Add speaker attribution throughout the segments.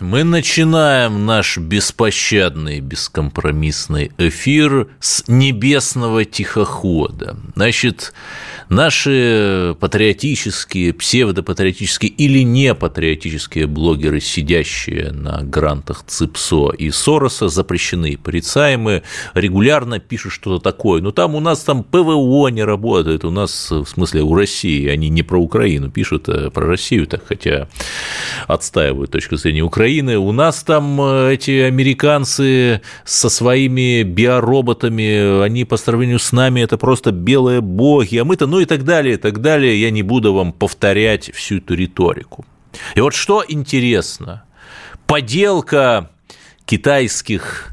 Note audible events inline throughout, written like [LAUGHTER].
Speaker 1: мы начинаем наш беспощадный, бескомпромиссный эфир с небесного тихохода. Значит, наши патриотические, псевдопатриотические или не патриотические блогеры, сидящие на грантах ЦИПСО и Сороса, запрещены, порицаемые, регулярно пишут что-то такое. Но там у нас там ПВО не работает, у нас, в смысле, у России, они не про Украину пишут, а про Россию, так хотя отстаивают точку зрения Украины. У нас там э, эти американцы со своими биороботами, они по сравнению с нами это просто белые боги, а мы-то, ну и так далее, и так далее. Я не буду вам повторять всю эту риторику. И вот что интересно, поделка китайских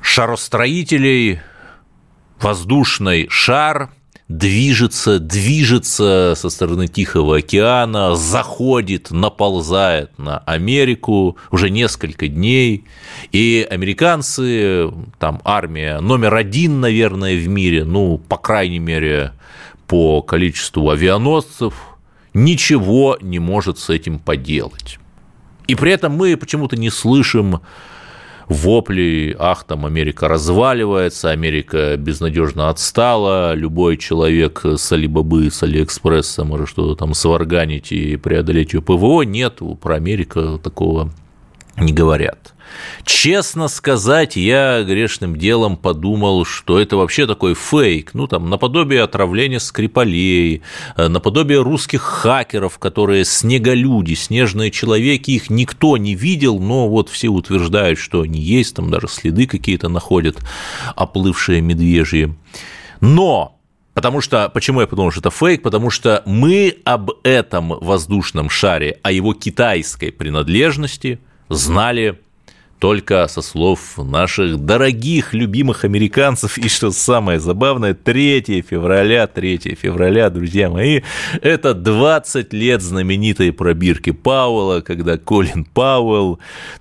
Speaker 1: шаростроителей, воздушный шар движется, движется со стороны Тихого океана, заходит, наползает на Америку уже несколько дней, и американцы, там армия номер один, наверное, в мире, ну, по крайней мере, по количеству авианосцев, ничего не может с этим поделать. И при этом мы почему-то не слышим вопли, ах, там Америка разваливается, Америка безнадежно отстала, любой человек с Алибабы, с Алиэкспресса может что-то там сварганить и преодолеть ее ПВО, нет, про Америку такого не говорят. Честно сказать, я грешным делом подумал, что это вообще такой фейк, ну, там, наподобие отравления Скрипалей, э, наподобие русских хакеров, которые снеголюди, снежные человеки, их никто не видел, но вот все утверждают, что они есть, там даже следы какие-то находят, оплывшие медвежьи. Но Потому что, почему я подумал, что это фейк? Потому что мы об этом воздушном шаре, о его китайской принадлежности знали только со слов наших дорогих, любимых американцев. И что самое забавное, 3 февраля, 3 февраля, друзья мои, это 20 лет знаменитой пробирки Пауэлла, когда Колин Пауэлл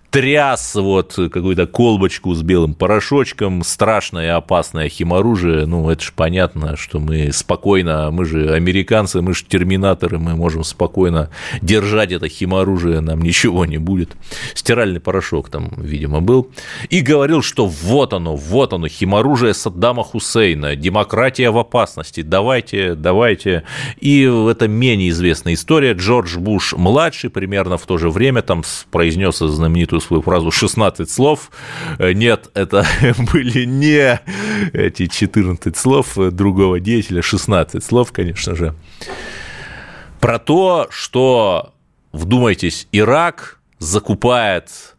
Speaker 1: тряс вот какую-то колбочку с белым порошочком, страшное и опасное химоружие, ну, это же понятно, что мы спокойно, мы же американцы, мы же терминаторы, мы можем спокойно держать это химоружие, нам ничего не будет. Стиральный порошок там, видимо, был. И говорил, что вот оно, вот оно, химоружие Саддама Хусейна, демократия в опасности, давайте, давайте. И это менее известная история. Джордж Буш младший примерно в то же время там произнес знаменитую эту свою фразу 16 слов. Э, нет, это [LAUGHS] были не эти 14 слов другого деятеля, 16 слов, конечно же. Про то, что, вдумайтесь, Ирак закупает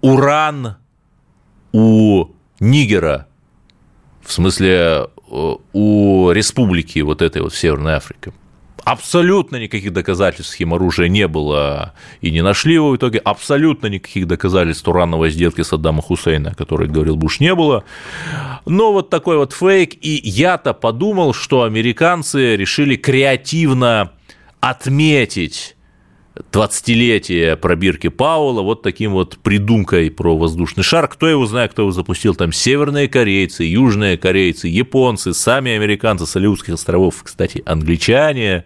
Speaker 1: уран у Нигера, в смысле э, у республики вот этой вот Северной Африки – Абсолютно никаких доказательств химоружия не было и не нашли его в итоге. Абсолютно никаких доказательств урановой сделки Саддама Хусейна, о которой говорил Буш, не было. Но вот такой вот фейк. И я-то подумал, что американцы решили креативно отметить 20-летие пробирки Паула вот таким вот придумкой про воздушный шар. Кто его знает, кто его запустил, там северные корейцы, южные корейцы, японцы, сами американцы с Алиутских островов, кстати, англичане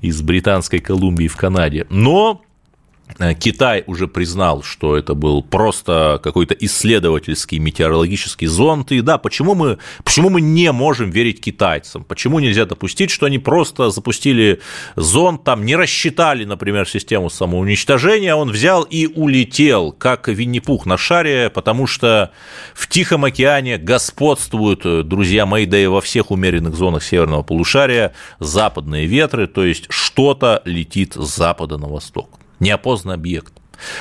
Speaker 1: из Британской Колумбии в Канаде. Но Китай уже признал, что это был просто какой-то исследовательский метеорологический зонд. И да, почему мы, почему мы не можем верить китайцам? Почему нельзя допустить, что они просто запустили зонд, там не рассчитали, например, систему самоуничтожения, он взял и улетел, как Винни-Пух на шаре, потому что в Тихом океане господствуют, э, друзья мои, да и во всех умеренных зонах северного полушария западные ветры, то есть что-то летит с запада на восток неопознанный объект.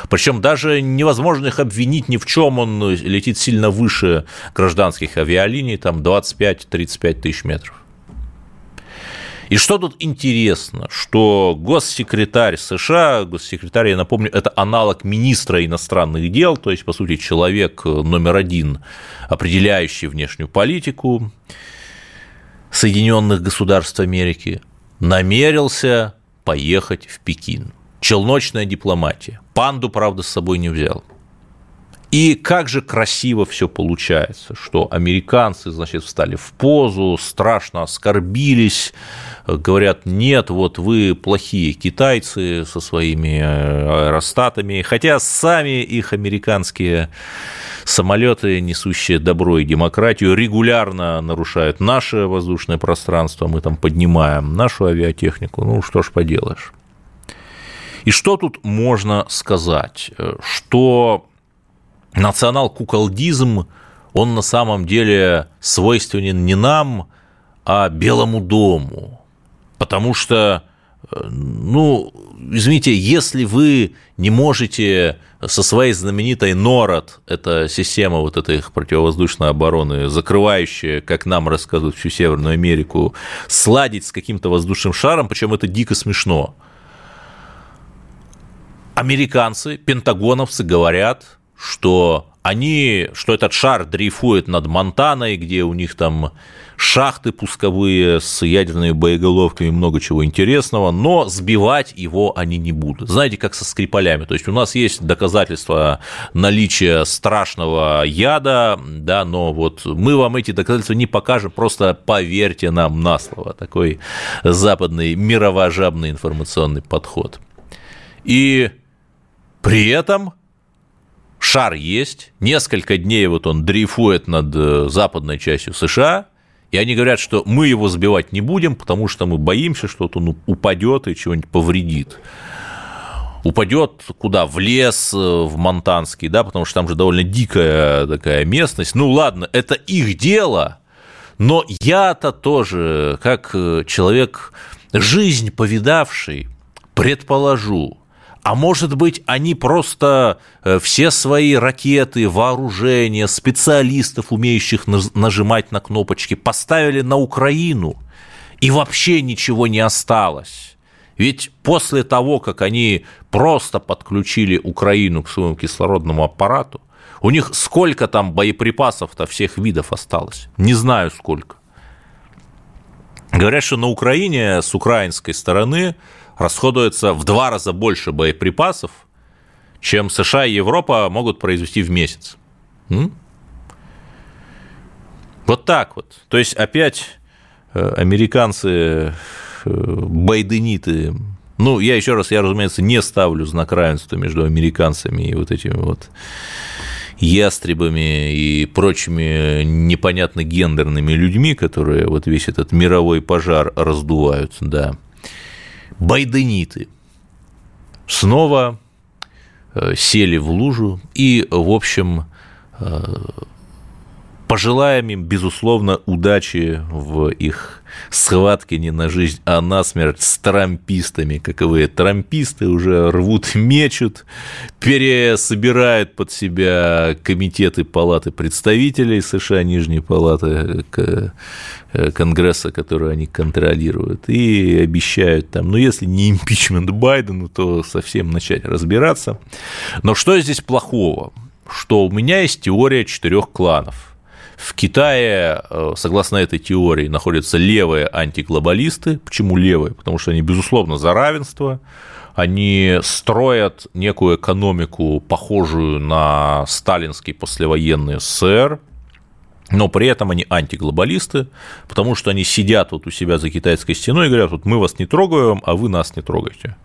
Speaker 1: Причем даже невозможно их обвинить ни в чем, он летит сильно выше гражданских авиалиний, там 25-35 тысяч метров. И что тут интересно, что госсекретарь США, госсекретарь, я напомню, это аналог министра иностранных дел, то есть, по сути, человек номер один, определяющий внешнюю политику Соединенных Государств Америки, намерился поехать в Пекин. Челночная дипломатия. Панду, правда, с собой не взял. И как же красиво все получается, что американцы, значит, встали в позу, страшно оскорбились, говорят, нет, вот вы плохие китайцы со своими э, аэростатами, хотя сами их американские самолеты, несущие добро и демократию, регулярно нарушают наше воздушное пространство, мы там поднимаем нашу авиатехнику, ну что ж поделаешь. И что тут можно сказать? Э, что национал-куколдизм, он на самом деле свойственен не нам, а Белому дому. Потому что, э, ну, извините, если вы не можете со своей знаменитой НОРАД, это система вот этой противовоздушной обороны, закрывающая, как нам рассказывают, всю Северную Америку, сладить с каким-то воздушным шаром, причем это дико смешно. Американцы, пентагоновцы говорят, что они, что этот шар дрейфует над Монтаной, где у них там шахты пусковые с ядерными боеголовками, много чего интересного, но сбивать его они не будут. Знаете, как со скрипалями. То есть у нас есть доказательства наличия страшного яда, да, но вот мы вам эти доказательства не покажем, просто поверьте нам на слово. Такой западный мировожабный информационный подход. И при этом шар есть, несколько дней вот он дрейфует над э, западной частью США, и они говорят, что мы его сбивать не будем, потому что мы боимся, что он упадет и чего-нибудь повредит. Упадет куда? В лес, э, в Монтанский, да, потому что там же довольно дикая такая местность. Ну ладно, это их дело, но я-то тоже, как э, человек, жизнь повидавший, предположу, а может быть, они просто э, все свои ракеты, вооружения, специалистов, умеющих нажимать на кнопочки, поставили на Украину, и вообще ничего не осталось. Ведь после того, как они просто подключили Украину к своему кислородному аппарату, у них сколько там боеприпасов-то всех видов осталось? Не знаю сколько. Говорят, что на Украине с украинской стороны расходуется в два раза больше боеприпасов, чем США и Европа могут произвести в месяц. М? Вот так вот. То есть опять э, американцы э, байдениты. Ну, я еще раз, я, разумеется, не ставлю знак равенства между американцами и вот этими вот ястребами и прочими непонятно гендерными людьми, которые вот весь этот мировой пожар раздувают, да байдениты. Снова э, сели в лужу и, в общем, э, пожелаем им, безусловно, удачи в их схватке не на жизнь, а на смерть с трампистами. Каковые трамписты уже рвут, мечут, пересобирают под себя комитеты Палаты представителей США, Нижней Палаты э, Конгресса, которую они контролируют, и обещают там, ну, если не импичмент Байдену, то совсем начать разбираться. Но что здесь плохого? Что у меня есть теория четырех кланов – в Китае, э, согласно этой теории, находятся левые антиглобалисты. Почему левые? Потому что они, безусловно, за равенство, они строят некую экономику, похожую на сталинский послевоенный СССР, но при этом они антиглобалисты, потому что они сидят вот у себя за китайской стеной и говорят, вот мы вас не трогаем, а вы нас не трогаете.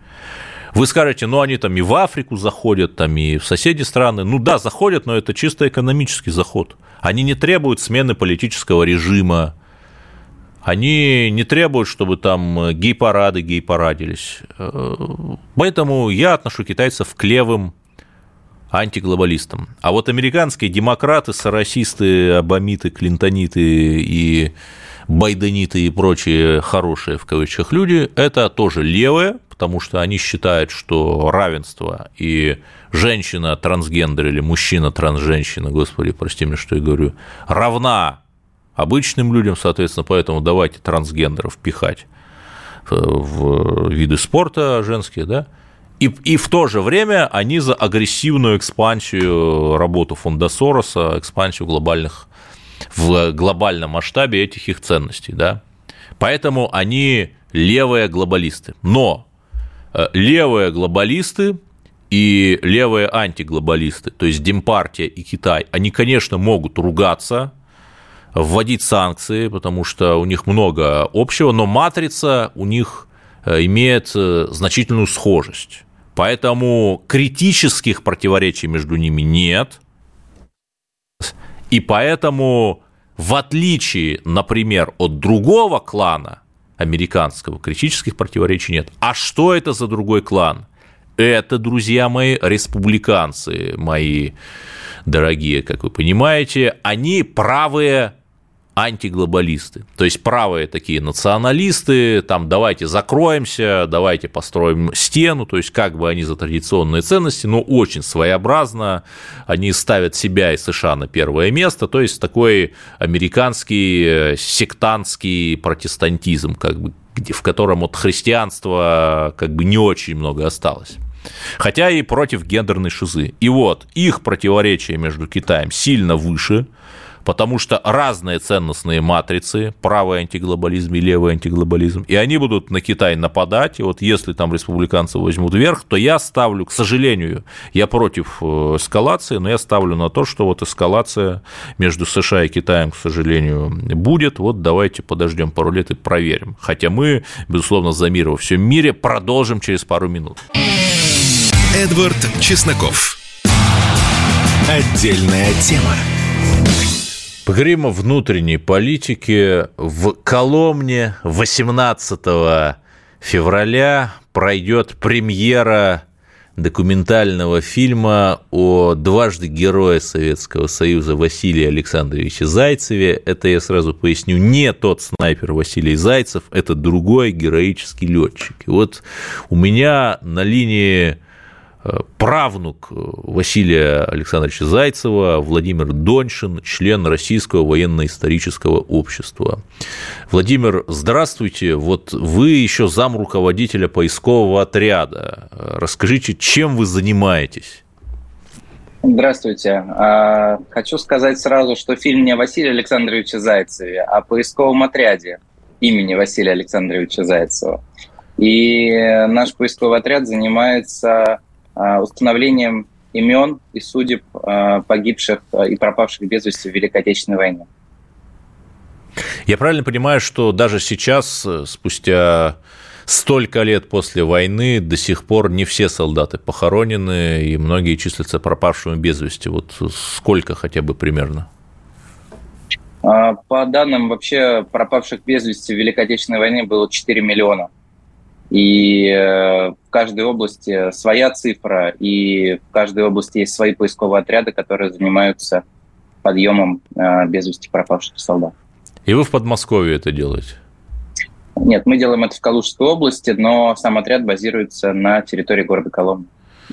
Speaker 1: Вы скажете, ну они там и в Африку заходят, там и в соседи страны. Ну да, заходят, но это чисто экономический заход. Они не требуют смены политического режима, они не требуют, чтобы там гей-парады гей-парадились. Э, поэтому я отношу китайцев к левым антиглобалистам. А вот американские демократы, соросисты, абамиты, клинтониты и байдениты и прочие хорошие в кавычках люди – это тоже левые, потому что они считают, что равенство и женщина трансгендер или мужчина трансженщина, господи, прости меня, что я говорю, равна обычным людям, соответственно, поэтому давайте трансгендеров пихать в виды спорта женские, да, и, и в то же время они за агрессивную экспансию работу фонда Сороса, экспансию глобальных, в глобальном масштабе этих их ценностей, да. Поэтому они левые глобалисты. Но э, левые глобалисты и левые антиглобалисты, то есть Демпартия и Китай, они, конечно, могут ругаться, вводить санкции, потому что у них много общего, но матрица у них э, имеет э, значительную схожесть. Поэтому критических противоречий между ними нет. И поэтому, в отличие, например, от другого клана американского, критических противоречий нет. А что это за другой клан? Это, друзья мои, республиканцы мои дорогие, как вы понимаете, они правые антиглобалисты. То есть правые такие националисты, там давайте закроемся, давайте построим стену, то есть как бы они за традиционные ценности, но очень своеобразно, они ставят себя и США на первое место, то есть такой американский э, сектантский протестантизм, как бы, в котором от христианства как бы не очень много осталось. Хотя и против гендерной шизы. И вот их противоречие между Китаем сильно выше, потому что разные ценностные матрицы, правый антиглобализм и левый антиглобализм, и они будут на Китай нападать, и вот если там республиканцы возьмут вверх, то я ставлю, к сожалению, я против э, эскалации, но я ставлю на то, что вот эскалация между США и Китаем, к сожалению, будет, вот давайте подождем пару лет и проверим. Хотя мы, безусловно, за мир во всем мире продолжим через пару минут.
Speaker 2: Эдвард Чесноков. Отдельная тема.
Speaker 1: Поговорим о внутренней политике. В Коломне 18 февраля пройдет премьера документального фильма о дважды герое Советского Союза Василии Александровиче Зайцеве. Это я сразу поясню, не тот снайпер Василий Зайцев, это другой героический летчик. И вот у меня на линии правнук Василия Александровича Зайцева, Владимир Доньшин, член Российского военно-исторического общества. Владимир, здравствуйте. Вот вы еще зам руководителя поискового отряда. Расскажите, чем вы занимаетесь?
Speaker 3: Здравствуйте. А, хочу сказать сразу, что фильм не о Василии Александровиче Зайцеве, а о поисковом отряде имени Василия Александровича Зайцева. И наш поисковый отряд занимается установлением имен и судеб а, погибших а, и пропавших без вести в Великой Отечественной войне.
Speaker 1: Я правильно понимаю, что даже сейчас, э, спустя столько лет после войны, до сих пор не все солдаты похоронены, и многие числятся пропавшими без вести. Вот сколько хотя бы примерно?
Speaker 3: По данным вообще пропавших без вести в Великой Отечественной войне было 4 миллиона. И э, в каждой области своя цифра, и в каждой области есть свои поисковые отряды, которые занимаются подъемом э, без вести пропавших солдат.
Speaker 1: И вы в Подмосковье это делаете?
Speaker 3: Нет, мы делаем это в Калужской области, но сам отряд базируется на территории города Коломна,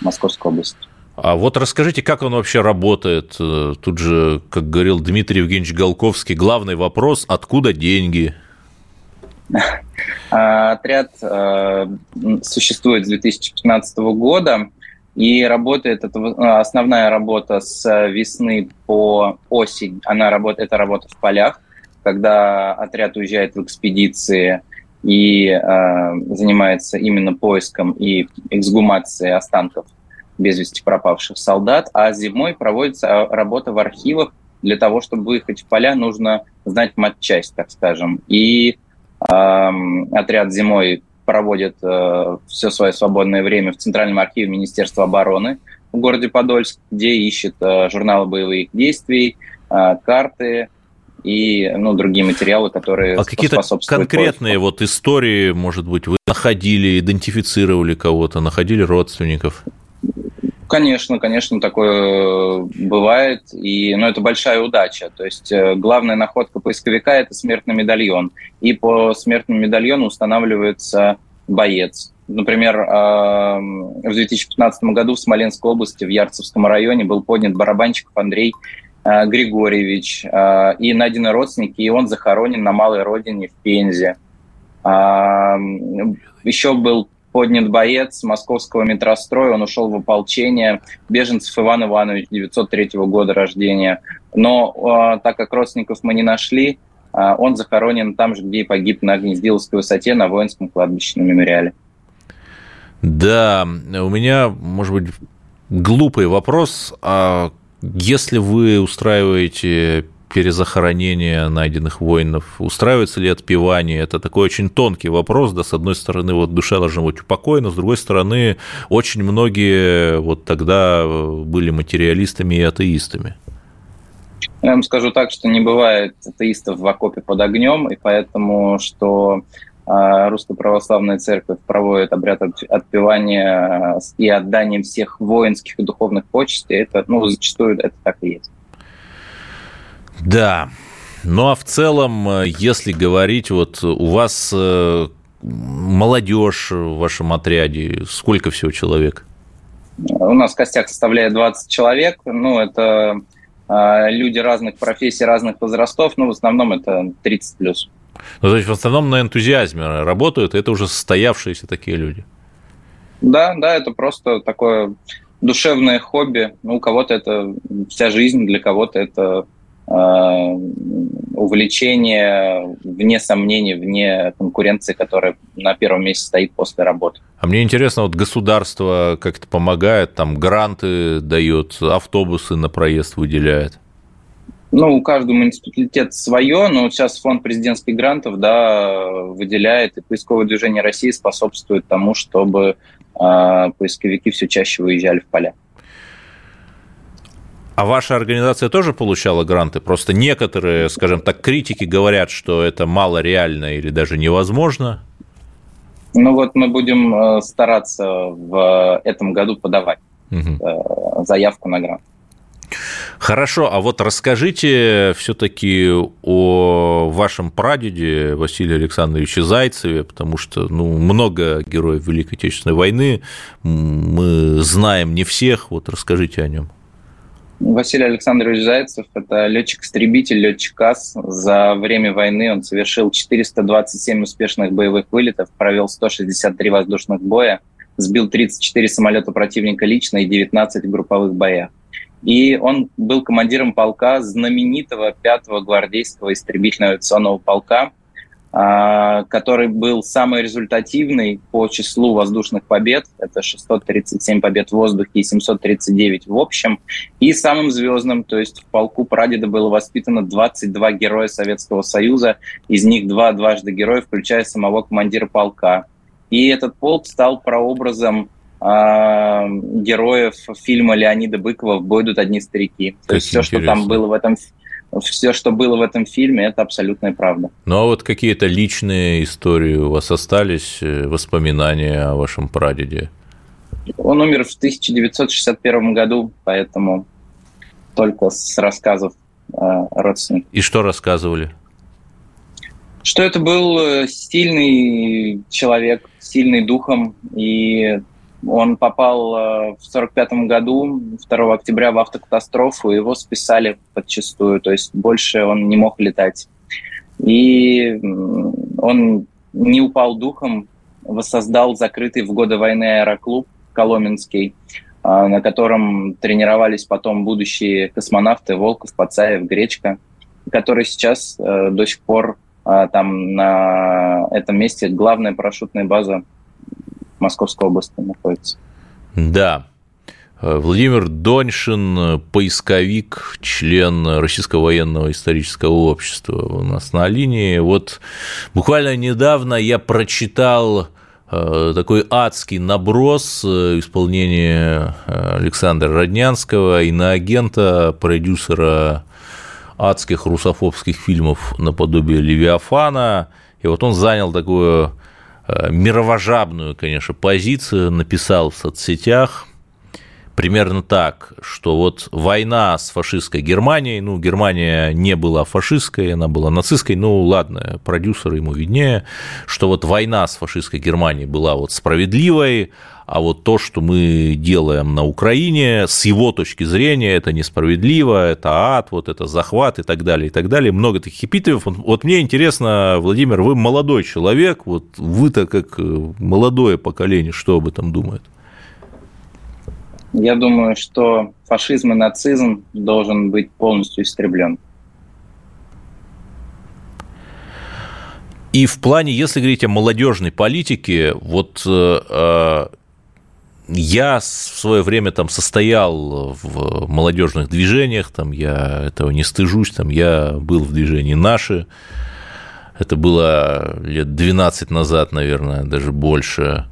Speaker 3: Московской области.
Speaker 1: А вот расскажите, как он вообще работает? Э, тут же, как говорил Дмитрий Евгеньевич Голковский, главный вопрос – откуда деньги?
Speaker 3: А, отряд э, существует с 2015 года, и работает, это основная работа с весны по осень, она работает, это работа в полях, когда отряд уезжает в экспедиции и э, занимается именно поиском и эксгумацией останков без вести пропавших солдат, а зимой проводится работа в архивах. Для того, чтобы выехать в поля, нужно знать матчасть, так скажем. И Отряд зимой проводит э, все свое свободное время в Центральном архиве Министерства обороны в городе Подольск, где ищет э, журналы боевых действий, э, карты и ну, другие материалы, которые
Speaker 1: а какие-то конкретные поиску. вот истории, может быть, вы находили, идентифицировали кого-то, находили родственников?
Speaker 3: Конечно, конечно, такое бывает, и, но это большая удача. То есть э, главная находка поисковика – это смертный медальон, и по смертному медальону устанавливается боец. Например, в 2015 году в Смоленской области, в Ярцевском районе, был поднят барабанщиков Андрей э, Григорьевич, э, и найдены родственники, и он захоронен на малой родине в Пензе. Еще был поднят боец московского метростроя, он ушел в ополчение, беженцев Иван Иванович, 903 года рождения. Но так как родственников мы не нашли, он захоронен там же, где и погиб на Гнездиловской высоте на воинском кладбище на мемориале.
Speaker 1: Да, у меня, может быть, глупый вопрос. А если вы устраиваете перезахоронение найденных воинов, устраивается ли отпевание? Это такой очень тонкий вопрос, да, с одной стороны, вот душа должна быть упокоена, с другой стороны, очень многие вот тогда были материалистами и атеистами.
Speaker 3: Я вам скажу так, что не бывает атеистов в окопе под огнем, и поэтому, что а, Русская Православная Церковь проводит обряд отпевания и отдания всех воинских и духовных почестей, это, ну, зачастую это так и есть.
Speaker 1: Да. Ну а в целом, если говорить, вот у вас э, молодежь в вашем отряде, сколько всего человек?
Speaker 3: У нас костяк составляет 20 человек. Ну, это а, люди разных профессий, разных возрастов. Ну, в основном это 30 плюс.
Speaker 1: Ну, то есть в основном на энтузиазме работают, это уже состоявшиеся такие люди.
Speaker 3: Да, да, это просто такое душевное хобби. Ну, у кого-то это вся жизнь, для кого-то это Э, увлечение, вне сомнений, вне конкуренции, которая на первом месте стоит после работы.
Speaker 1: А мне интересно, вот государство как-то помогает, там гранты дает, автобусы на проезд выделяет?
Speaker 3: Ну, у каждого муниципалитета свое, но сейчас фонд президентских грантов да, выделяет, и поисковое движение России способствует тому, чтобы э, поисковики все чаще выезжали в поля.
Speaker 1: А ваша организация тоже получала гранты? Просто некоторые, скажем так, критики говорят, что это мало реально или даже невозможно.
Speaker 3: Ну вот мы будем э, стараться в этом году подавать угу. заявку на грант.
Speaker 1: Хорошо, а вот расскажите все-таки о вашем прадеде Василии Александровиче Зайцеве, потому что ну, много героев Великой Отечественной войны, мы знаем не всех, вот расскажите о нем.
Speaker 3: Василий Александрович Зайцев – это летчик-истребитель, летчик АС. За время войны он совершил 427 успешных боевых вылетов, провел 163 воздушных боя, сбил 34 самолета противника лично и 19 в групповых боях. И он был командиром полка знаменитого 5-го гвардейского истребительного авиационного полка, который был самый результативный по числу воздушных побед. Это 637 побед в воздухе и 739 в общем. И самым звездным, то есть в полку прадеда было воспитано 22 героя Советского Союза, из них два дважды героя, включая самого командира полка. И этот полк стал прообразом э, героев фильма Леонида Быкова «В бой идут одни старики». То есть все, что там было в этом все, что было в этом фильме, это абсолютная правда.
Speaker 1: Ну а вот какие-то личные истории у вас остались, э, воспоминания о вашем прадеде?
Speaker 3: Он умер в 1961 году, поэтому только с рассказов э, родственников.
Speaker 1: И что рассказывали?
Speaker 3: Что это был э, сильный человек, сильный духом, и он попал э, в 1945 году, 2 октября, в автокатастрофу, его списали подчастую, то есть больше он не мог летать. И он не упал духом, воссоздал закрытый в годы войны аэроклуб Коломенский, э, на котором тренировались потом будущие космонавты Волков, Пацаев, Гречка, который сейчас э, до сих пор там на этом месте главная парашютная база Московской области находится.
Speaker 1: Да. Владимир Доньшин, поисковик, член Российского военного исторического общества у нас на линии. Вот буквально недавно я прочитал э, такой адский наброс э, исполнения э, Александра Роднянского, иноагента, продюсера адских русофобских фильмов наподобие «Левиафана». И вот он занял такую Э, мировожабную, конечно, позицию написал в соцсетях, примерно так, что вот война с фашистской Германией, ну, Германия не была фашистской, она была нацистской, ну, ладно, продюсер ему виднее, что вот война с фашистской Германией была вот справедливой, а вот то, что мы делаем на Украине, с его точки зрения, это несправедливо, это ад, вот это захват и так далее, и так далее. Много таких эпитетов. Вот мне интересно, Владимир, вы молодой человек, вот вы-то как э, молодое поколение, что об этом думает?
Speaker 3: Я думаю, что фашизм и нацизм должен быть полностью истреблен.
Speaker 1: И в плане, если говорить о молодежной политике, вот э, э, я в свое время там состоял в молодежных движениях, там я этого не стыжусь, там я был в движении «Наши», это было лет 12 назад, наверное, даже больше.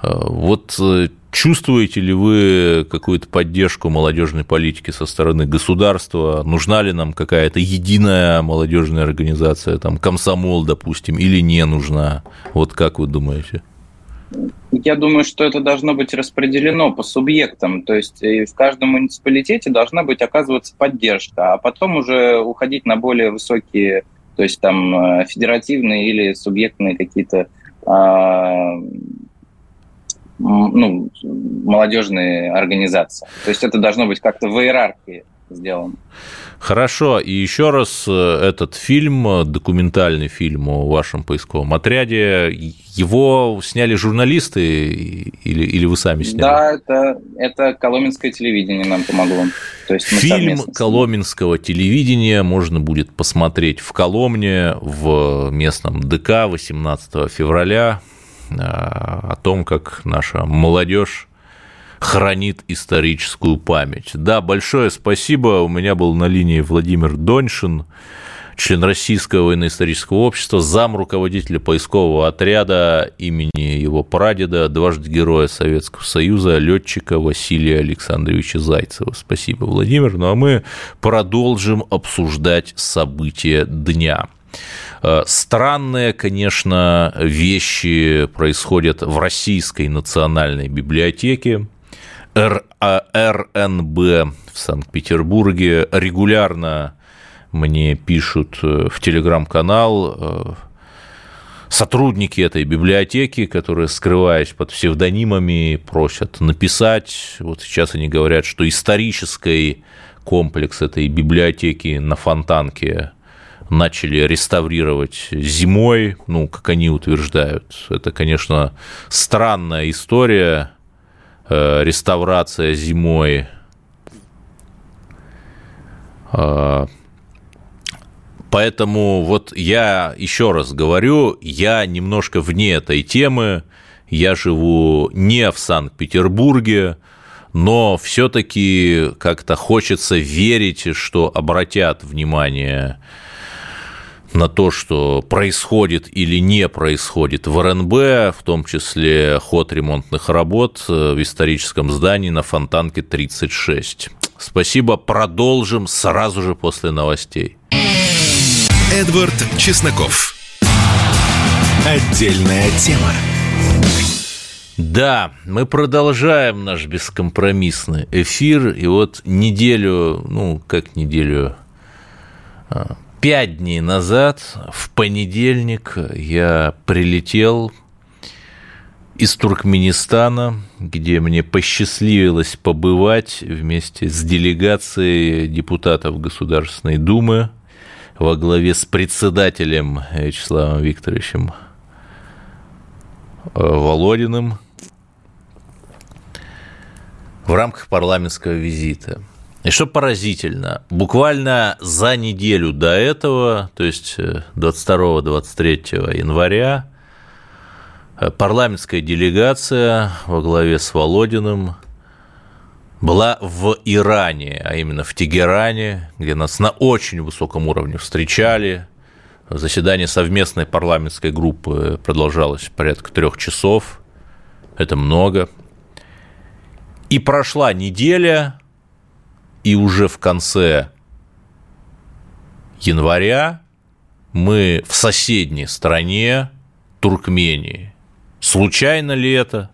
Speaker 1: Э, вот э, чувствуете ли вы какую-то поддержку молодежной политики со стороны государства? Нужна ли нам какая-то единая молодежная организация, там комсомол, допустим, или не нужна? Вот как вы думаете?
Speaker 3: Я думаю, что это должно быть распределено по субъектам, то есть э, в каждом муниципалитете должна быть оказываться поддержка, а потом уже уходить на более высокие, то есть там федеративные или субъектные какие-то а, ну, молодежные организации. То есть это должно быть как-то в иерархии сделано.
Speaker 1: Хорошо, и еще раз э, этот фильм, документальный фильм о вашем поисковом отряде, его сняли журналисты или, или вы сами сняли?
Speaker 3: Да, это, это Коломенское телевидение нам помогло.
Speaker 1: То есть Фильм Коломенского телевидения можно будет посмотреть в Коломне в местном ДК 18 февраля о том, как наша молодежь хранит историческую память. Да, большое спасибо. У меня был на линии Владимир Доньшин, член Российского военно-исторического общества, зам руководителя поискового отряда имени его прадеда, дважды героя Советского Союза, летчика Василия Александровича Зайцева. Спасибо, Владимир. Ну а мы продолжим обсуждать события дня. Э, странные, конечно, вещи происходят в Российской национальной библиотеке. РНБ в Санкт-Петербурге регулярно мне пишут э, в телеграм-канал э, сотрудники этой библиотеки, которые, скрываясь под псевдонимами, просят написать. Вот сейчас они говорят, что исторический комплекс этой библиотеки на Фонтанке начали реставрировать зимой, ну, как они утверждают. Это, конечно, странная история, реставрация зимой. А, поэтому вот я еще раз говорю, я немножко вне этой темы, я живу не в Санкт-Петербурге, но все-таки как-то хочется верить, что обратят внимание на то, что происходит или не происходит в РНБ, в том числе ход ремонтных работ э, в историческом здании на Фонтанке 36. Спасибо, продолжим сразу же после новостей.
Speaker 2: Эдвард Чесноков. Отдельная тема.
Speaker 1: Да, мы продолжаем наш бескомпромиссный эфир, и вот неделю, ну, как неделю, а, Пять дней назад, в понедельник, я прилетел из Туркменистана, где мне посчастливилось побывать вместе с делегацией депутатов Государственной Думы во главе с председателем Вячеславом Викторовичем э, Володиным в рамках парламентского визита – и что поразительно, буквально за неделю до этого, то есть 22-23 э, января, э, парламентская делегация во главе с Володиным была в Иране, а именно в Тегеране, где нас на очень высоком уровне встречали. Заседание совместной парламентской группы продолжалось порядка трех часов. Это много. И прошла неделя, и уже в конце января мы в соседней стране Туркмении. Случайно ли это?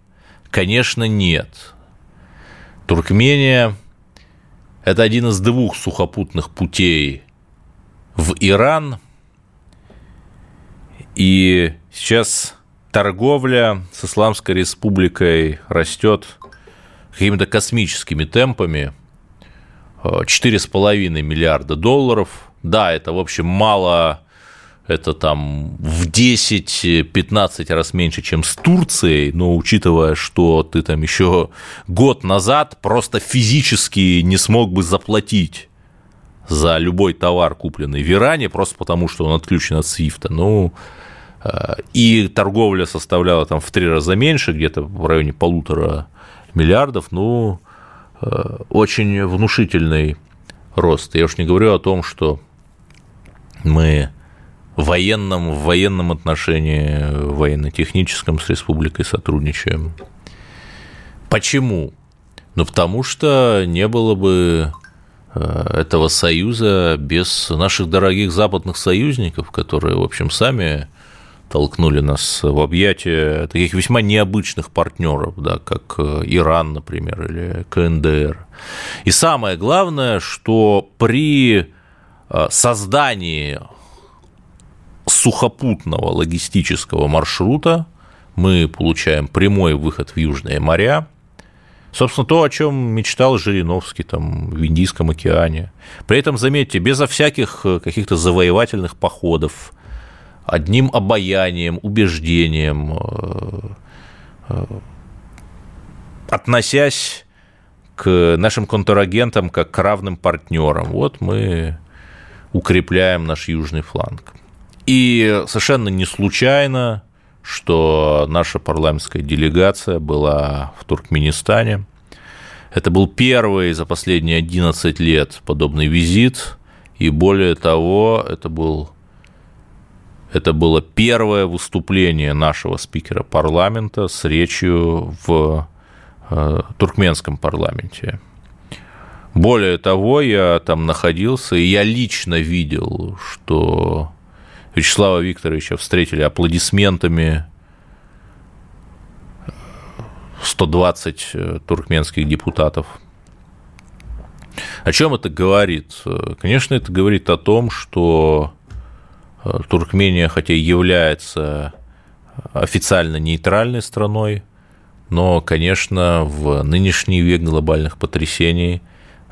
Speaker 1: Конечно, нет. Туркмения – это один из двух сухопутных путей в Иран. И сейчас торговля с Исламской Республикой растет какими-то космическими темпами. 4,5 миллиарда долларов. Да, это, в общем, мало это там в 10-15 раз меньше, чем с Турцией, но учитывая, что ты там еще год назад просто физически не смог бы заплатить за любой товар, купленный в Иране, просто потому что он отключен от Свифта. Ну, э, и торговля составляла там в три раза меньше, где-то в районе полутора миллиардов, ну, очень внушительный рост. Я уж не говорю о том, что мы военном, в военном отношении, военно-техническом с республикой сотрудничаем. Почему? Ну, потому что не было бы э, этого союза без наших дорогих западных союзников, которые, в общем, сами толкнули нас в объятия таких весьма необычных партнеров, да, как э, Иран, например, или КНДР. И самое главное, что при э, создании сухопутного логистического маршрута мы получаем прямой выход в Южные моря, Собственно, то, о чем мечтал Жириновский там, в Индийском океане. При этом, заметьте, безо всяких э, каких-то завоевательных походов, одним обаянием, убеждением, э, э, относясь к нашим контрагентам как к равным партнерам. Вот мы укрепляем наш южный фланг. И совершенно не случайно, что наша парламентская делегация была в Туркменистане. Это был первый за последние 11 лет подобный визит, и более того, это, был, это было первое выступление нашего спикера парламента с речью в э, туркменском парламенте. Более того, я там находился, и я лично видел, что Вячеслава Викторовича встретили аплодисментами 120 э, туркменских депутатов. О чем это говорит? Конечно, это говорит о том, что э, Туркмения, хотя и является официально нейтральной страной, но, конечно, в нынешний век глобальных потрясений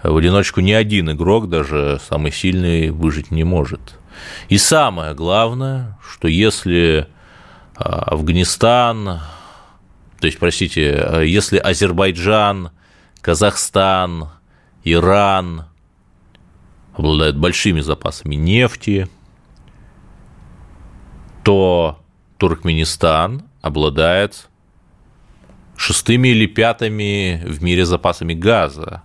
Speaker 1: в одиночку ни один игрок, даже самый сильный, выжить не может – и самое главное, что если Афганистан, то есть, простите, если Азербайджан, Казахстан, Иран обладают большими запасами нефти, то Туркменистан обладает шестыми или пятыми в мире запасами газа.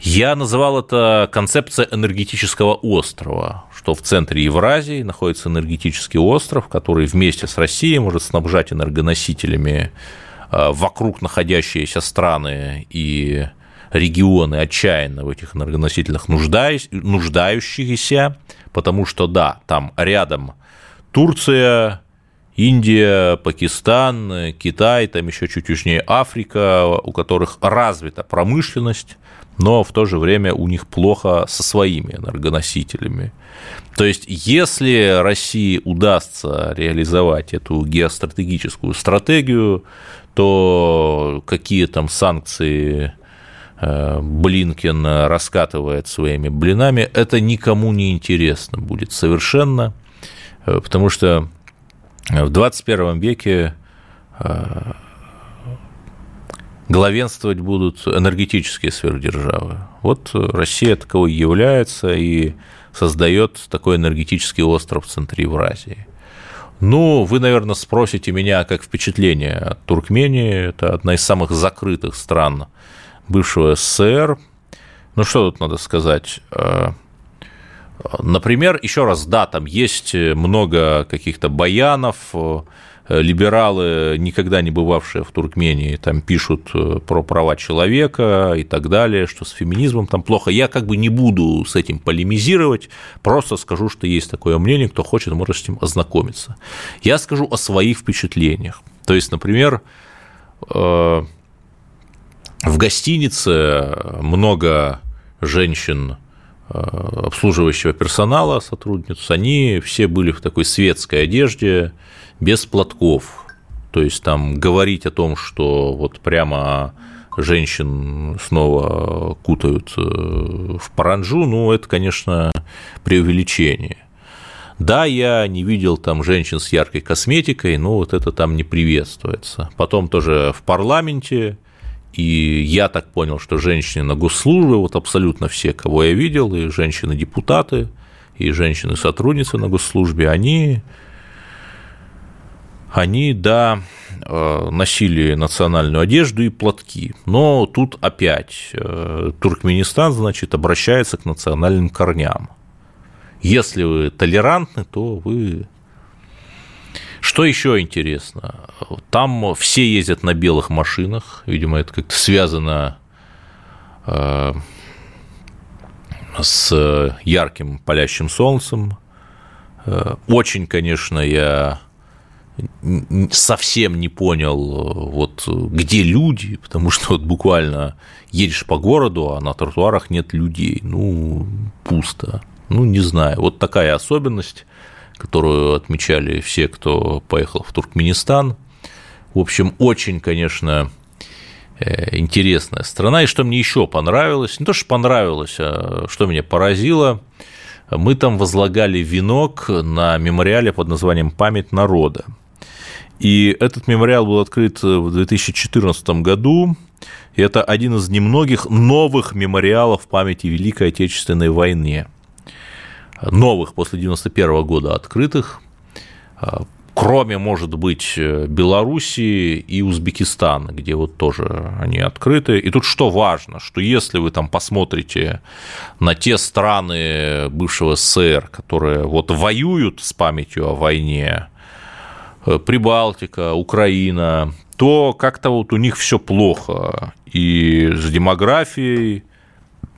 Speaker 1: Я называл это концепция энергетического острова, что в центре Евразии находится энергетический остров, который вместе с Россией может снабжать энергоносителями а, вокруг находящиеся страны и регионы отчаянно в этих энергоносителях нуждающиеся, потому что, да, там рядом Турция, Индия, Пакистан, Китай, там еще чуть южнее Африка, у которых развита промышленность, но в то же время у них плохо со своими энергоносителями. То есть, если России удастся реализовать эту геостратегическую стратегию, то какие там санкции э, Блинкен раскатывает своими блинами, это никому не интересно будет совершенно, потому что в 21 веке э, главенствовать будут энергетические сверхдержавы. Вот Россия таковой является и создает такой энергетический остров в центре Евразии. Ну, вы, наверное, спросите меня, как впечатление от Туркмении. Это одна из самых закрытых стран бывшего СССР. Ну, что тут надо сказать? Э, например, еще раз, да, там есть много каких-то баянов, Э, либералы, никогда не бывавшие в Туркмении, там пишут э, про права человека и так далее, что с феминизмом там плохо. Я как бы не буду с этим полемизировать, просто скажу, что есть такое мнение, кто хочет, может с ним ознакомиться. Я скажу о своих впечатлениях. То есть, например, э, в гостинице много женщин обслуживающего персонала, сотрудниц, они все были в такой светской одежде, без платков. То есть там говорить о том, что вот прямо женщин снова кутают э, в паранжу, ну, это, конечно, преувеличение. Да, я не видел там женщин с яркой косметикой, но вот это там не приветствуется. Потом тоже в парламенте, и я так понял, что женщины на госслужбе, вот абсолютно все, кого я видел, и женщины-депутаты, и женщины-сотрудницы на госслужбе, они они, да, э, носили национальную одежду и платки. Но тут опять э, Туркменистан, значит, обращается к национальным корням. Если вы толерантны, то вы... Что еще интересно? Там все ездят на белых машинах. Видимо, это как-то связано э, с ярким палящим солнцем. Очень, конечно, я совсем не понял, вот где люди, потому что вот буквально едешь по городу, а на тротуарах нет людей, ну, пусто, ну, не знаю, вот такая особенность, которую отмечали все, кто поехал в Туркменистан, в общем, очень, конечно, э, интересная страна, и что мне еще понравилось, не то, что понравилось, а что меня поразило, мы там возлагали венок на мемориале под названием «Память народа», и этот мемориал был открыт в 2014 году. И это один из немногих новых мемориалов памяти Великой Отечественной войны. Новых после 1991 года открытых. Кроме, может быть, Белоруссии и Узбекистана, где вот тоже они открыты. И тут что важно, что если вы там посмотрите на те страны бывшего СССР, которые вот воюют с памятью о войне, Э, Прибалтика, Украина, то как-то вот у них все плохо и с демографией,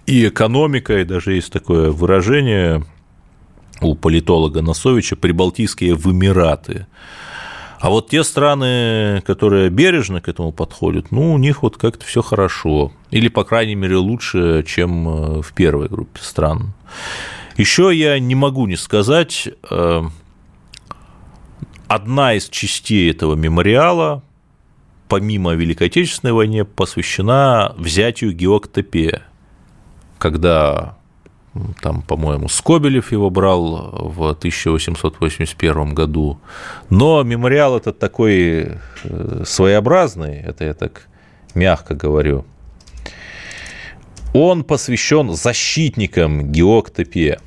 Speaker 1: и экономикой, даже есть такое выражение у политолога Носовича, прибалтийские вымираты. А вот те страны, которые бережно к этому подходят, ну, у них вот как-то все хорошо. Или, по крайней мере, лучше, чем э, в первой группе стран. Еще я не могу не сказать, э, одна из частей этого мемориала, помимо Великой Отечественной войны, посвящена взятию Геоктепе, когда там, по-моему, Скобелев его брал в 1881 году. Но мемориал этот такой э, своеобразный, это я так мягко говорю. Он посвящен защитникам Геоктепе.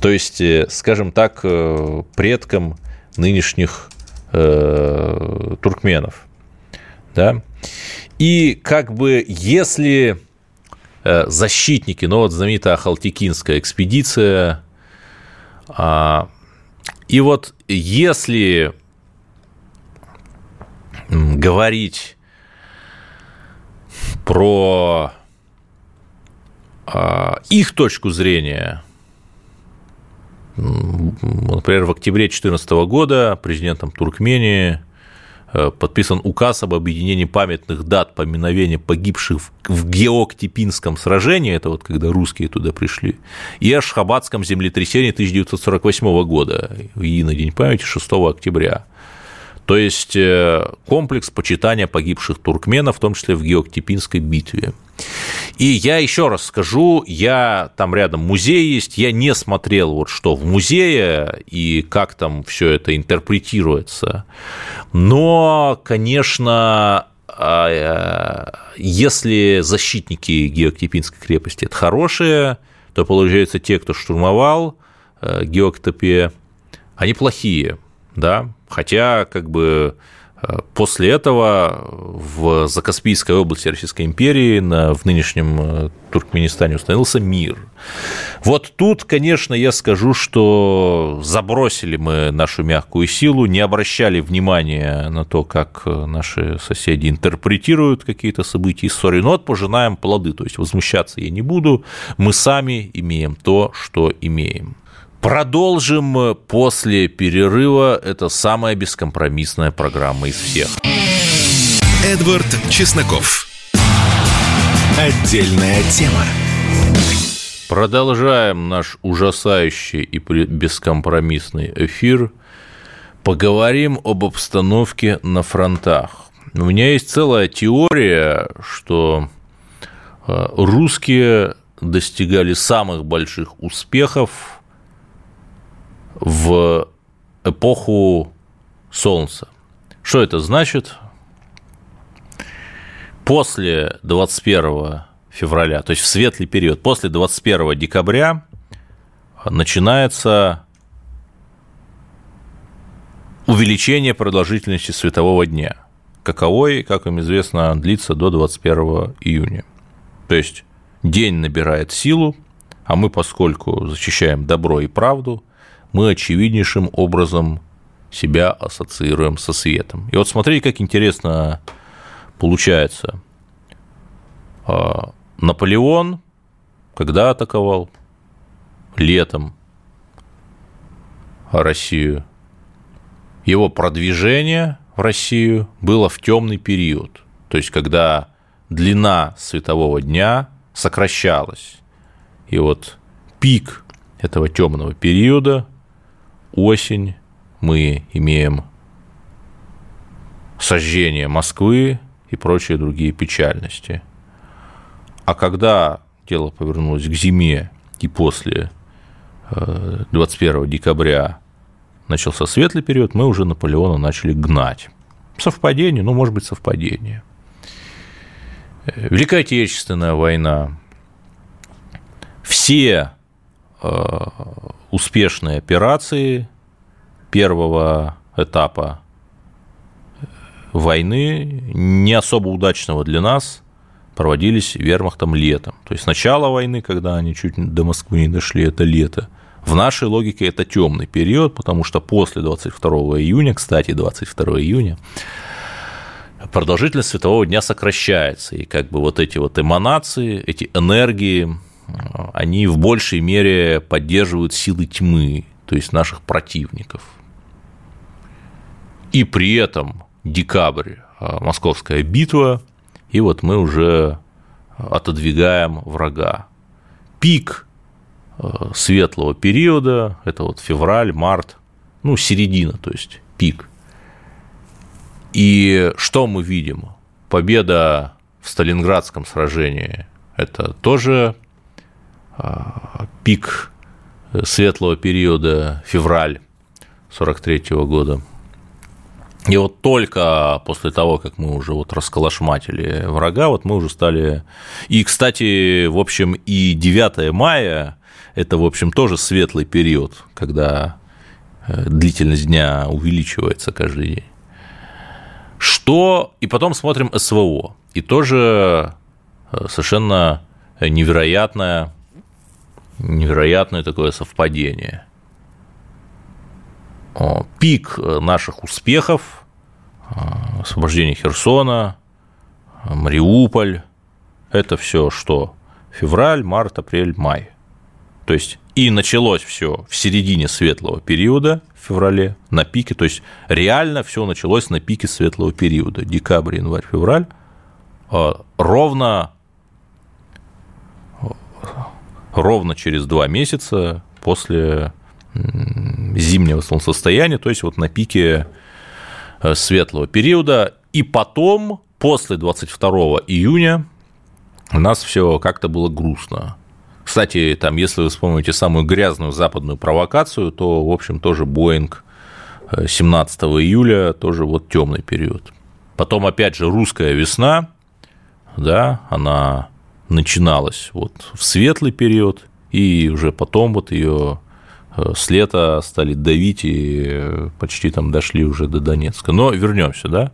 Speaker 1: То есть, э, скажем так, э, предкам нынешних туркменов. Да? И как бы если защитники, ну вот знаменитая Ахалтекинская экспедиция, а, и вот если говорить про а, их точку зрения – Например, в октябре 2014 года президентом Туркмении э, подписан указ об объединении памятных дат поминовения погибших в Геоктипинском сражении, это вот когда русские туда пришли, и Ашхабадском землетрясении 1948 года, и на День памяти 6 октября. То есть э, комплекс почитания погибших туркменов, в том числе в Геоктипинской битве. И я еще раз скажу, я там рядом музей есть, я не смотрел вот что в музее и как там все это интерпретируется. Но, конечно, а, э, если защитники Геоктипинской крепости это хорошие, то получается те, кто штурмовал э, Геоктопе, они плохие, да, хотя как бы После этого в Закаспийской области Российской империи в нынешнем э, Туркменистане установился мир. Вот тут, конечно, я скажу, что забросили мы нашу мягкую силу, не обращали внимания на то, как э, наши соседи интерпретируют какие-то события истории, но вот пожинаем плоды, то есть возмущаться я не буду, мы сами имеем то, что имеем. Продолжим после перерыва. Это самая бескомпромиссная программа из всех.
Speaker 2: Эдвард Чесноков. Отдельная тема.
Speaker 1: Продолжаем наш ужасающий и бескомпромиссный эфир. Поговорим об обстановке на фронтах. У меня есть целая теория, что э, русские достигали самых больших успехов в эпоху Солнца. Что это значит? После 21 февраля, то есть в светлый период, после 21 декабря начинается увеличение продолжительности светового дня, каковой, как им известно, длится до 21 июня. То есть день набирает силу, а мы, поскольку защищаем добро и правду, мы очевиднейшим образом себя ассоциируем со светом. И вот смотрите, как интересно получается. А, Наполеон, когда атаковал? Летом Россию. Его продвижение в Россию было в темный период, то есть когда длина светового дня сокращалась. И вот пик этого темного периода, осень, мы имеем сожжение Москвы и прочие другие печальности. А когда дело повернулось к зиме и после 21 э, декабря начался светлый период, мы уже Наполеона начали гнать. Совпадение, ну, может быть, совпадение. Э, Великая Отечественная война. Все э, успешные операции первого этапа войны, не особо удачного для нас, проводились вермахтом летом. То есть начало войны, когда они чуть до Москвы не дошли, это лето. В нашей логике это темный период, потому что после 22 июня, кстати, 22 июня, продолжительность светового дня сокращается, и как бы вот эти вот эманации, эти энергии, они в большей мере поддерживают силы тьмы, то есть наших противников. И при этом декабрь, а, московская битва, и вот мы уже отодвигаем врага. Пик э, светлого периода – это вот февраль, март, ну, середина, то есть пик. И что мы видим? Победа в Сталинградском сражении – это тоже пик светлого периода, февраль 43 года – и вот только после того, как мы уже вот расколошматили врага, вот мы уже стали... И, кстати, в общем, и 9 мая – это, в общем, тоже светлый период, когда э, длительность дня увеличивается каждый день. Что... И потом смотрим СВО. И тоже э, совершенно невероятное, невероятное такое совпадение – пик э, наших успехов, э, освобождение Херсона, Мариуполь, это все что? Февраль, март, апрель, май. То есть и началось все в середине светлого периода, в феврале, на пике, то есть реально все началось на пике светлого периода, декабрь, январь, февраль, э, ровно, ровно через два месяца после зимнего солнцестояния, то есть вот на пике э, светлого периода. И потом, после 22 июня, у нас все как-то было грустно. Кстати, там, если вы вспомните самую грязную западную провокацию, то, в общем, тоже Боинг 17 июля, тоже вот темный период. Потом, опять же, русская весна, да, она начиналась вот в светлый период, и уже потом вот ее Э, с лета стали давить и э, почти там дошли уже до Донецка. Но вернемся, да?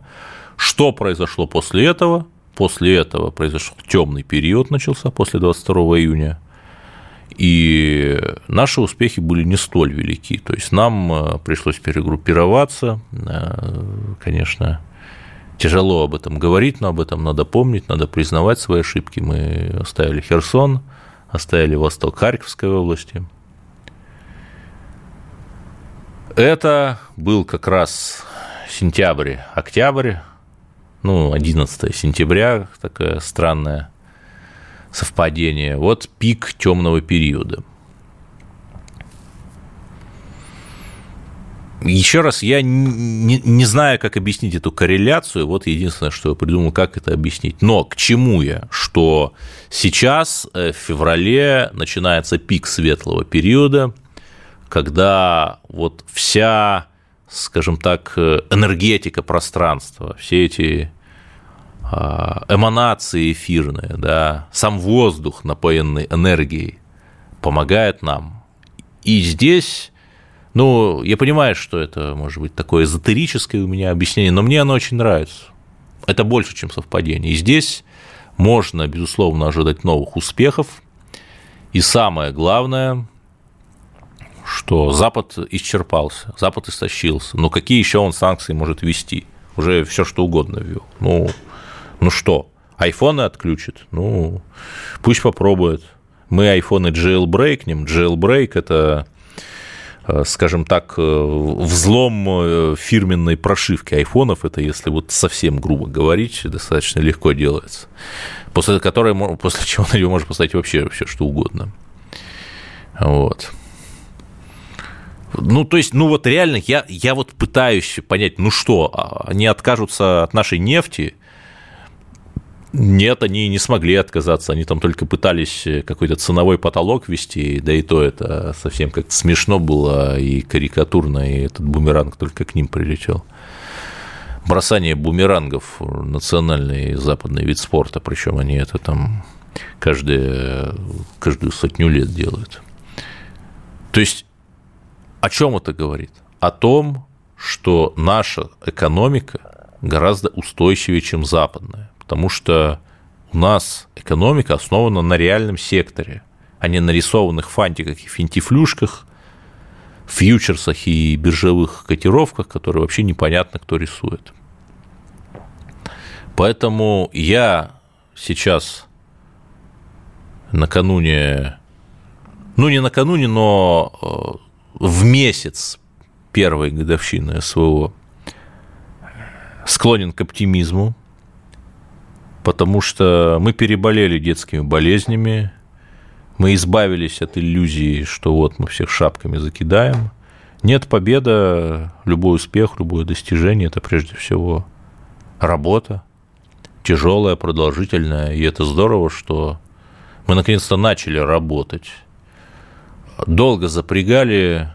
Speaker 1: Что произошло после этого? После этого произошел темный период, начался после 22 июня. И наши успехи были не столь велики. То есть нам э, пришлось перегруппироваться. Конечно, тяжело об этом говорить, но об этом надо помнить, надо признавать свои ошибки. Мы оставили Херсон, оставили восток Харьковской области – Это был как раз сентябрь, октябрь, ну, 11 сентября, такое странное совпадение. Вот пик темного периода. Еще раз, я не, не знаю, как объяснить эту корреляцию. Вот единственное, что я придумал, как это объяснить. Но к чему я? Что сейчас, э, в феврале, начинается пик светлого периода, когда вот вся, скажем так, э, энергетика пространства, все эти а, эманации эфирные, да, сам воздух, напоенный энергией, помогает нам. И здесь ну, я понимаю, что это может быть такое эзотерическое у меня объяснение, но мне оно очень нравится. Это больше, чем совпадение. И здесь можно, безусловно, ожидать новых успехов. И самое главное, что Запад исчерпался, Запад истощился. Но какие еще он санкции может ввести? Уже все что угодно ввел. Ну, ну что, айфоны отключит? Ну, пусть попробует. Мы айфоны jailbreakнем. Jailbreak – это скажем так, э, взлом э, фирменной прошивки айфонов, это если вот совсем грубо говорить, достаточно легко делается, после которой, после чего на него можно поставить вообще все что угодно. Вот. Ну, то есть, ну вот реально, я, я вот пытаюсь понять, ну что, а, они откажутся от нашей нефти, нет, они не смогли отказаться, они там только пытались какой-то ценовой потолок ввести, да и то это совсем как смешно было и карикатурно, и этот бумеранг только к ним прилетел. Бросание бумерангов – национальный западный вид спорта, причем они это там каждые, каждую сотню лет делают. То есть о чем это говорит? О том, что наша экономика гораздо устойчивее, чем западная потому что у нас экономика основана на реальном секторе, а не на рисованных фантиках и финтифлюшках, фьючерсах и биржевых котировках, которые вообще непонятно, кто рисует. Поэтому я сейчас накануне, ну не накануне, но э, в месяц первой годовщины СВО склонен к оптимизму, потому что мы переболели детскими болезнями, мы избавились от иллюзии, что вот мы всех шапками закидаем. Нет, победа, любой успех, любое достижение – это прежде всего работа, тяжелая, продолжительная, и это здорово, что мы наконец-то начали работать. Долго запрягали,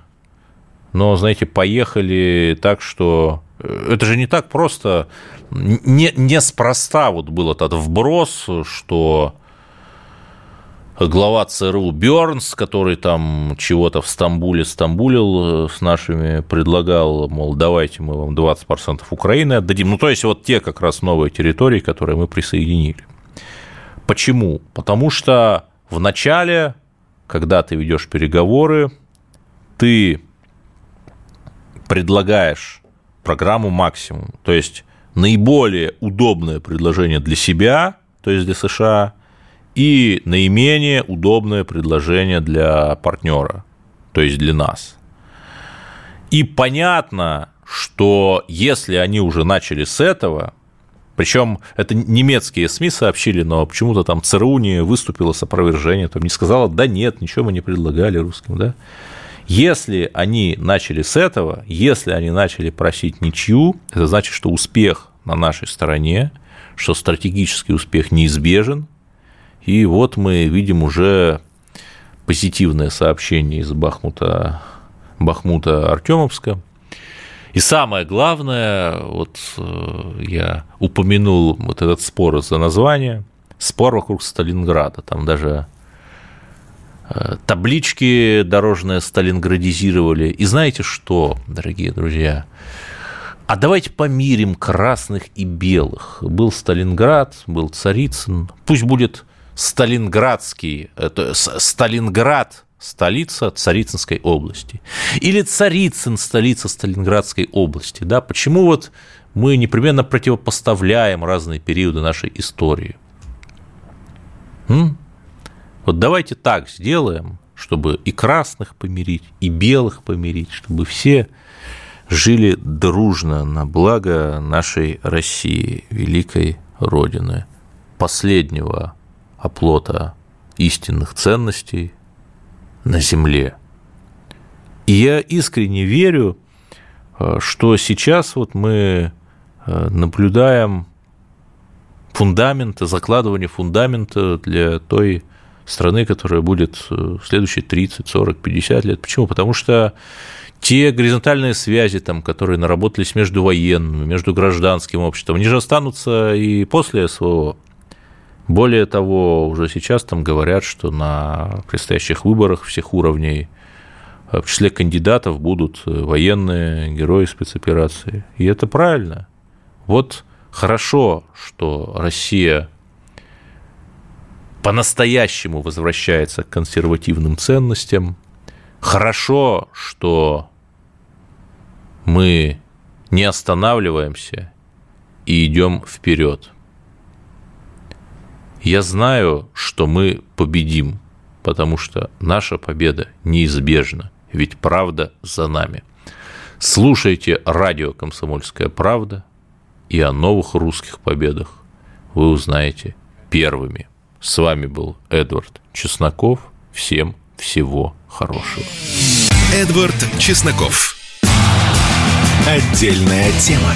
Speaker 1: но, знаете, поехали так, что э, это же не так просто не, неспроста вот был этот вброс, что глава ЦРУ Бернс, который там чего-то в Стамбуле стамбулил э, с нашими, предлагал, мол, давайте мы вам 20% Украины отдадим. Ну, то есть, вот те как раз новые территории, которые мы присоединили. Почему? Потому что в начале, когда ты ведешь переговоры, ты предлагаешь программу максимум. То есть наиболее удобное предложение для себя, то есть для США, и наименее удобное предложение для партнера, то есть для нас. И понятно, что если они уже начали с этого, причем это немецкие СМИ сообщили, но почему-то там ЦРУ не выступило с опровержением, там не сказала, да нет, ничего мы не предлагали русским, да. Если они начали с этого, если они начали просить ничью, это значит, что успех на нашей стороне, что стратегический успех неизбежен. И вот мы видим уже позитивное сообщение из Бахмута, Бахмута Артемовска. И самое главное, вот э, я упомянул вот этот спор за название, спор вокруг Сталинграда. Там даже таблички дорожные сталинградизировали. И знаете что, дорогие друзья? А давайте помирим красных и белых. Был Сталинград, был Царицын. Пусть будет Сталинградский, это Сталинград, столица Царицынской области. Или Царицын, столица Сталинградской области. Да? Почему вот мы непременно противопоставляем разные периоды нашей истории? М? Вот давайте так сделаем, чтобы и красных помирить, и белых помирить, чтобы все жили дружно на благо нашей России, великой Родины, последнего оплота истинных ценностей на земле. И я искренне верю, что сейчас вот мы наблюдаем фундамента, закладывание фундамента для той страны, которая будет в следующие 30, 40, 50 лет. Почему? Потому что те горизонтальные связи, там, которые наработались между военными, между гражданским обществом, они же останутся и после СВО. Более того, уже сейчас там говорят, что на предстоящих выборах всех уровней в числе кандидатов будут военные, герои спецоперации. И это правильно. Вот хорошо, что Россия по-настоящему возвращается к консервативным ценностям. Хорошо, что мы не останавливаемся и идем вперед. Я знаю, что мы победим, потому что наша победа неизбежна, ведь правда за нами. Слушайте радио «Комсомольская правда», и о новых русских победах вы узнаете первыми. С вами был Эдвард Чесноков. Всем всего хорошего.
Speaker 2: Эдвард Чесноков. Отдельная тема.